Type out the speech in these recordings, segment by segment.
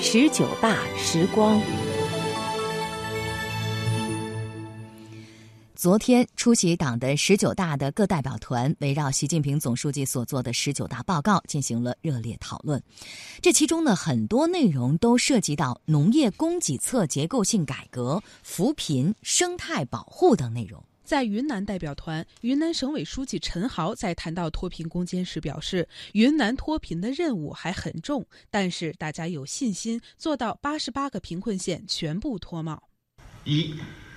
十九大时光。昨天出席党的十九大的各代表团围绕习近平总书记所做的十九大报告进行了热烈讨论。这其中呢，很多内容都涉及到农业供给侧结构性改革、扶贫、生态保护等内容。在云南代表团，云南省委书记陈豪在谈到脱贫攻坚时表示，云南脱贫的任务还很重，但是大家有信心做到八十八个贫困县全部脱帽。一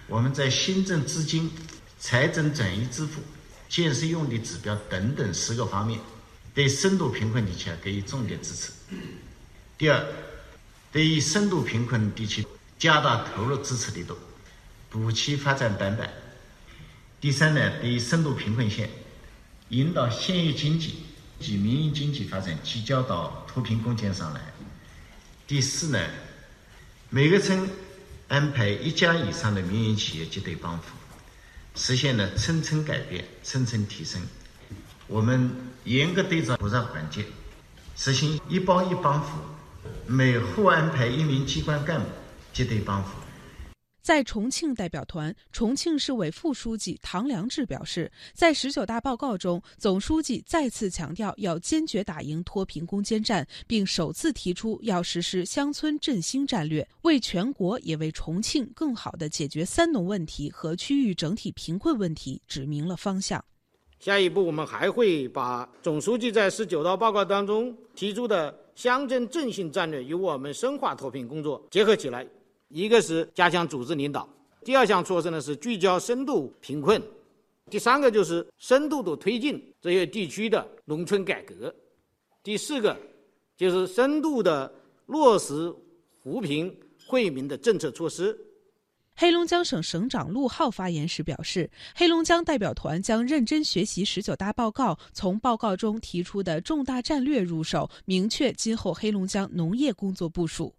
我们在行政资金、财政转移支付、建设用地指标等等十个方面，对深度贫困地区给予重点支持。第二，对于深度贫困地区加大投入支持力度，补齐发展短板。第三呢，对深度贫困县，引导县域经济及民营经济发展聚焦到脱贫攻坚上来。第四呢，每个村。安排一家以上的民营企业结对帮扶，实现了村村改变、村村提升。我们严格对照复杂环节，实行一包一帮扶，每户安排一名机关干部结对帮扶。在重庆代表团，重庆市委副书记唐良智表示，在十九大报告中，总书记再次强调要坚决打赢脱贫攻坚战，并首次提出要实施乡村振兴战略，为全国也为重庆更好地解决“三农”问题和区域整体贫困问题指明了方向。下一步，我们还会把总书记在十九大报告当中提出的乡镇振兴战略与我们深化脱贫工作结合起来。一个是加强组织领导，第二项措施呢是聚焦深度贫困，第三个就是深度的推进这些地区的农村改革，第四个就是深度的落实扶贫惠民的政策措施。黑龙江省省长陆浩发言时表示，黑龙江代表团将认真学习十九大报告，从报告中提出的重大战略入手，明确今后黑龙江农业工作部署。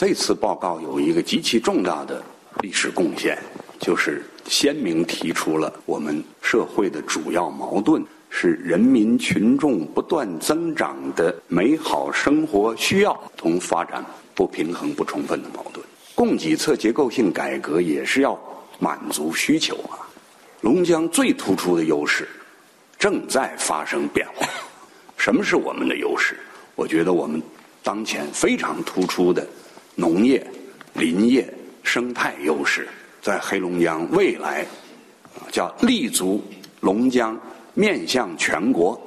这次报告有一个极其重大的历史贡献，就是鲜明提出了我们社会的主要矛盾是人民群众不断增长的美好生活需要同发展不平衡不充分的矛盾。供给侧结构性改革也是要满足需求啊。龙江最突出的优势正在发生变化。什么是我们的优势？我觉得我们当前非常突出的。农业、林业、生态优势，在黑龙江未来，叫立足龙江，面向全国，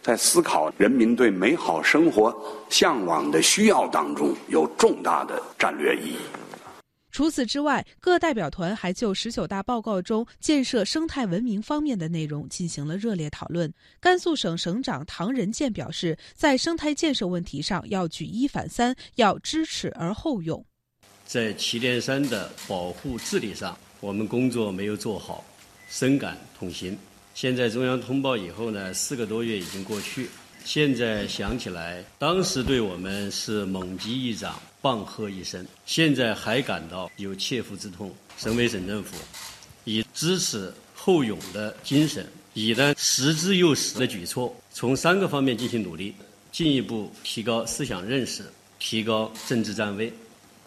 在思考人民对美好生活向往的需要当中，有重大的战略意义。除此之外，各代表团还就十九大报告中建设生态文明方面的内容进行了热烈讨论。甘肃省省长唐仁健表示，在生态建设问题上要举一反三，要知耻而后勇。在祁连山的保护治理上，我们工作没有做好，深感痛心。现在中央通报以后呢，四个多月已经过去。现在想起来，当时对我们是猛击一掌、棒喝一声，现在还感到有切肤之痛。省委省政府以知耻后勇的精神，以呢实之又实的举措，从三个方面进行努力：进一步提高思想认识，提高政治站位，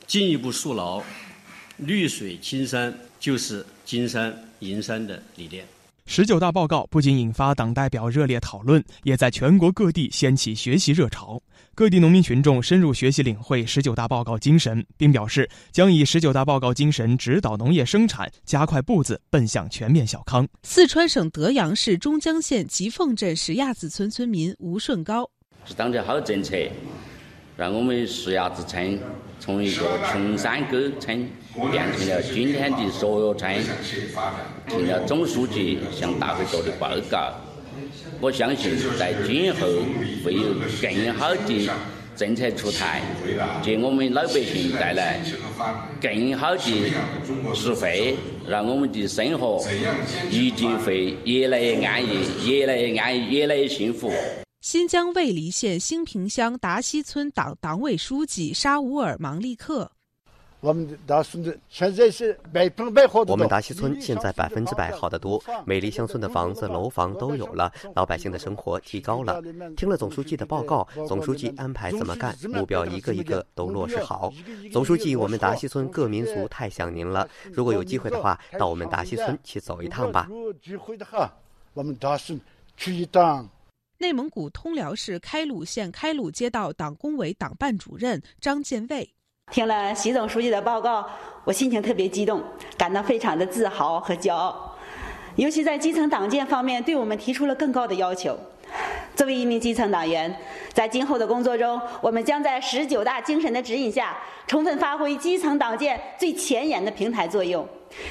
进一步树牢“绿水青山就是金山银山”的理念。十九大报告不仅引发党代表热烈讨论，也在全国各地掀起学习热潮。各地农民群众深入学习领会十九大报告精神，并表示将以十九大报告精神指导农业生产，加快步子奔向全面小康。四川省德阳市中江县吉凤镇石垭子村村民吴顺高是党的好政策。让我们石垭子村从一个穷山沟村变成了今天的所有村。听了总书记向大会做的报告，我相信在今后会有更好的政策出台，给我们老百姓带来更好的实惠，让我们的生活一定会越来越安逸，越来越安逸，越来越幸福。新疆尉犁县兴平乡达西村党党委书记沙乌尔芒利克，我们达西村现在是百分百好的我们达西村现在百分之百好得多，美丽乡村的房子、楼房都有了，老百姓的生活提高了。听了总书记的报告，总书记安排怎么干，目标一个一个都落实好。总书记，我们达西村各民族太想您了，如果有机会的话，到我们达西村去走一趟吧。有机会的话，我们达西去一趟。内蒙古通辽市开鲁县开鲁街道党工委党办主任张建卫。听了习总书记的报告，我心情特别激动，感到非常的自豪和骄傲。尤其在基层党建方面，对我们提出了更高的要求。作为一名基层党员，在今后的工作中，我们将在十九大精神的指引下，充分发挥基层党建最前沿的平台作用，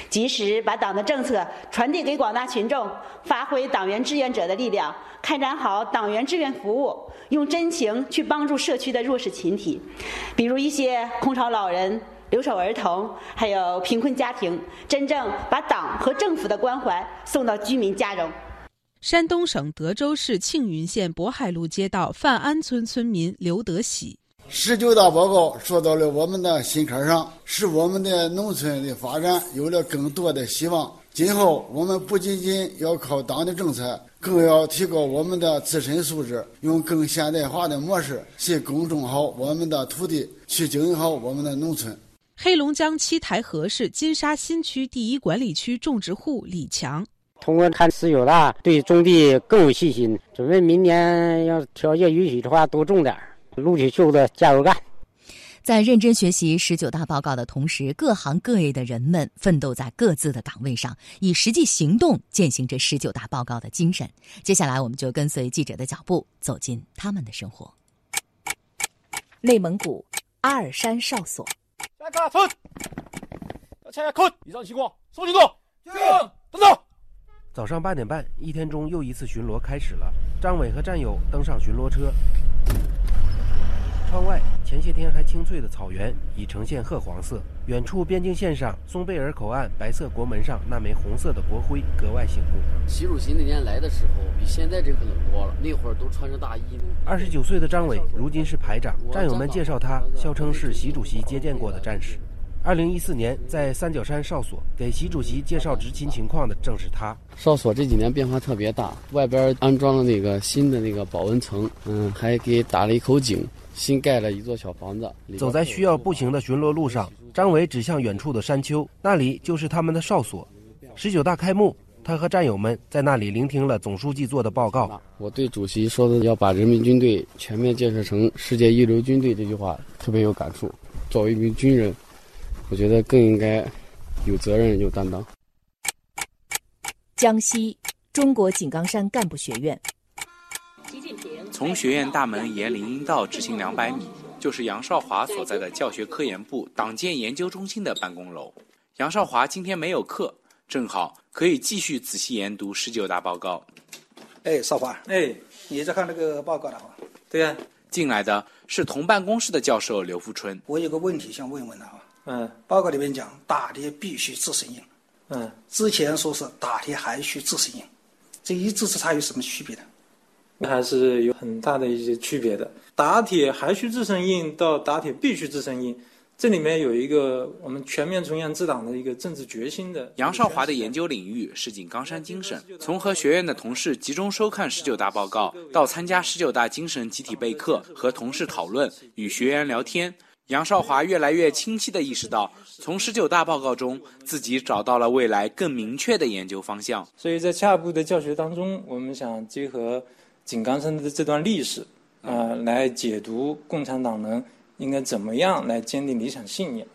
及时把党的政策传递给广大群众，发挥党员志愿者的力量，开展好党员志愿服务，用真情去帮助社区的弱势群体，比如一些空巢老人、留守儿童，还有贫困家庭，真正把党和政府的关怀送到居民家中。山东省德州市庆云县渤海路街道范安村村民刘德喜：十九大报告说到了我们的心坎上，使我们的农村的发展有了更多的希望。今后我们不仅仅要靠党的政策，更要提高我们的自身素质，用更现代化的模式去耕种好我们的土地，去经营好我们的农村。黑龙江七台河市金沙新区第一管理区种植户李强。通过看十九大，对种地更有信心，准备明年要条件允许的话多种点撸起袖子加油干。在认真学习十九大报告的同时，各行各业的人们奋斗在各自的岗位上，以实际行动践行着十九大报告的精神。接下来，我们就跟随记者的脚步，走进他们的生活。内蒙古阿尔山哨所。下一分，查下坤，以上情况，送进度，等等。早上八点半，一天中又一次巡逻开始了。张伟和战友登上巡逻车。窗外，前些天还青翠的草原已呈现褐黄色。远处边境线上，松贝尔口岸白色国门上那枚红色的国徽格外醒目。习主席那年来的时候，比现在这可冷多了。那会儿都穿着大衣。二十九岁的张伟如今是排长，战友们介绍他，笑称是习主席接见过的战士。二零一四年，在三角山哨所给习主席介绍执勤情况的正是他。哨所这几年变化特别大，外边安装了那个新的那个保温层，嗯，还给打了一口井，新盖了一座小房子。走在需要步行的巡逻路上，张伟指向远处的山丘，那里就是他们的哨所。十九大开幕，他和战友们在那里聆听了总书记做的报告。我对主席说的要把人民军队全面建设成世界一流军队这句话特别有感触。作为一名军人。我觉得更应该有责任、有担当。江西中国井冈山干部学院，习近平从学院大门沿林荫道直行两百米，就是杨少华所在的教学科研部党建研究中心的办公楼。杨少华今天没有课，正好可以继续仔细研读十九大报告。哎，少华，哎，你在看这个报告了吗？对呀。进来的是同办公室的教授刘富春。我有个问题想问问他啊。嗯，报告里面讲打铁必须自身硬。嗯，之前说是打铁还需自身硬，这一字之差有什么区别呢？还是有很大的一些区别的。打铁还需自身硬到打铁必须自身硬，这里面有一个我们全面从严治党的一个政治决心的。杨少华的研究领域是井冈山精神，从和学院的同事集中收看十九大报告，到参加十九大精神集体备课，和同事讨论，与学员聊天。杨少华越来越清晰地意识到，从十九大报告中，自己找到了未来更明确的研究方向。所以在下一步的教学当中，我们想结合井冈山的这段历史，啊，来解读共产党人应该怎么样来坚定理想信念。